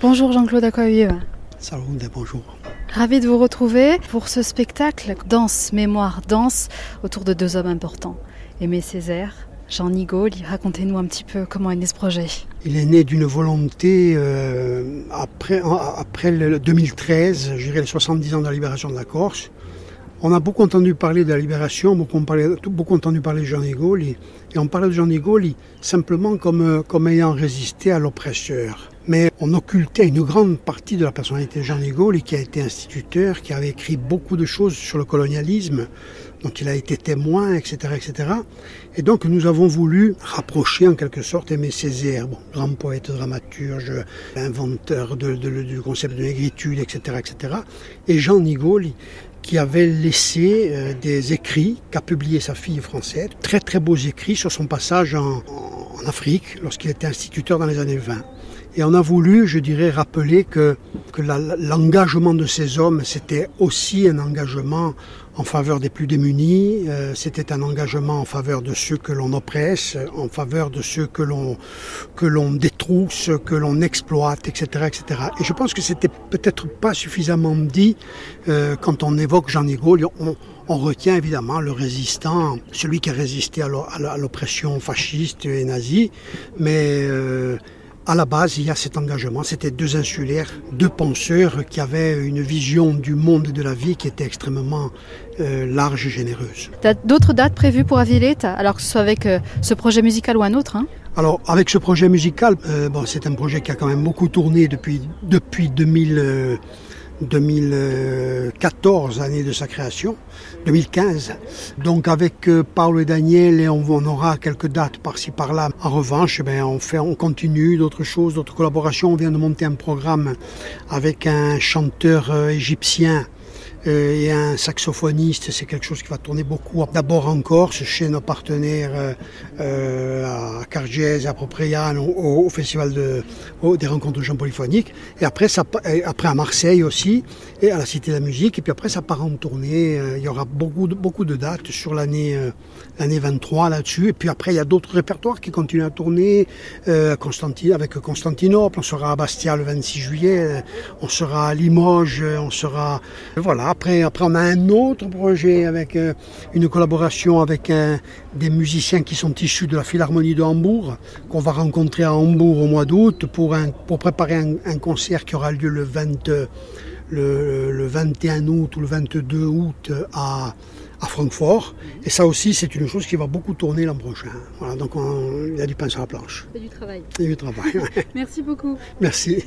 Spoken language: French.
Bonjour Jean-Claude Aquaviva. Salut, bonjour. Ravi de vous retrouver pour ce spectacle Danse, mémoire, danse autour de deux hommes importants. Aimé Césaire, Jean Nigaud, racontez-nous un petit peu comment est né ce projet. Il est né d'une volonté euh, après, après le 2013, je dirais les 70 ans de la libération de la Corse. On a beaucoup entendu parler de la libération, beaucoup, beaucoup entendu parler de Jean Nigaud, et on parlait de Jean Nigaud simplement comme, comme ayant résisté à l'oppresseur mais on occultait une grande partie de la personnalité de Jean Gaulle, qui a été instituteur, qui avait écrit beaucoup de choses sur le colonialisme, dont il a été témoin, etc., etc. Et donc nous avons voulu rapprocher en quelque sorte Aimé Césaire, grand poète, dramaturge, inventeur du concept de négritude, etc., etc. Et Jean Nigaud, qui avait laissé euh, des écrits qu'a publié sa fille française, très très beaux écrits sur son passage en Afrique lorsqu'il était instituteur dans les années 20. Et on a voulu, je dirais, rappeler que, que l'engagement de ces hommes, c'était aussi un engagement en faveur des plus démunis, euh, c'était un engagement en faveur de ceux que l'on oppresse, en faveur de ceux que l'on que l'on détrousse, que l'on exploite, etc., etc. Et je pense que c'était peut-être pas suffisamment dit euh, quand on évoque Jean Gaulle. On, on retient évidemment le résistant, celui qui a résisté à l'oppression fasciste et nazie, mais euh, à la base, il y a cet engagement. C'était deux insulaires, deux penseurs qui avaient une vision du monde et de la vie qui était extrêmement euh, large et généreuse. D'autres dates prévues pour Avileta, alors que ce soit avec euh, ce projet musical ou un autre hein? Alors avec ce projet musical, euh, bon, c'est un projet qui a quand même beaucoup tourné depuis, depuis 2000. 2014, année de sa création, 2015. Donc avec euh, Paolo et Daniel, et on, aura quelques dates par-ci par-là. En revanche, ben, on, on continue d'autres choses, d'autres collaborations. On vient de monter un programme avec un chanteur euh, égyptien et un saxophoniste, c'est quelque chose qui va tourner beaucoup. D'abord en Corse, chez nos partenaires euh, euh à Cargès, à Propriane, au, festival de, des rencontres de chant polyphoniques. Et après, ça, après à Marseille aussi, et à la Cité de la Musique. Et puis après, ça part en tournée. Euh, il y aura beaucoup de, beaucoup de dates sur l'année l'année 23 là-dessus. Et puis après, il y a d'autres répertoires qui continuent à tourner. Euh, avec Constantinople, on sera à Bastia le 26 juillet, on sera à Limoges, on sera... Voilà, après, après, on a un autre projet avec euh, une collaboration avec euh, des musiciens qui sont issus de la Philharmonie de Hambourg, qu'on va rencontrer à Hambourg au mois d'août pour, pour préparer un, concert qui aura lieu le, 20, le, le 21 août ou le 22 août à, à Francfort. Et ça aussi, c'est une chose qui va beaucoup tourner l'an prochain. Voilà, donc il y a du pain sur la planche. C'est du travail. C'est du travail. Merci beaucoup. Merci.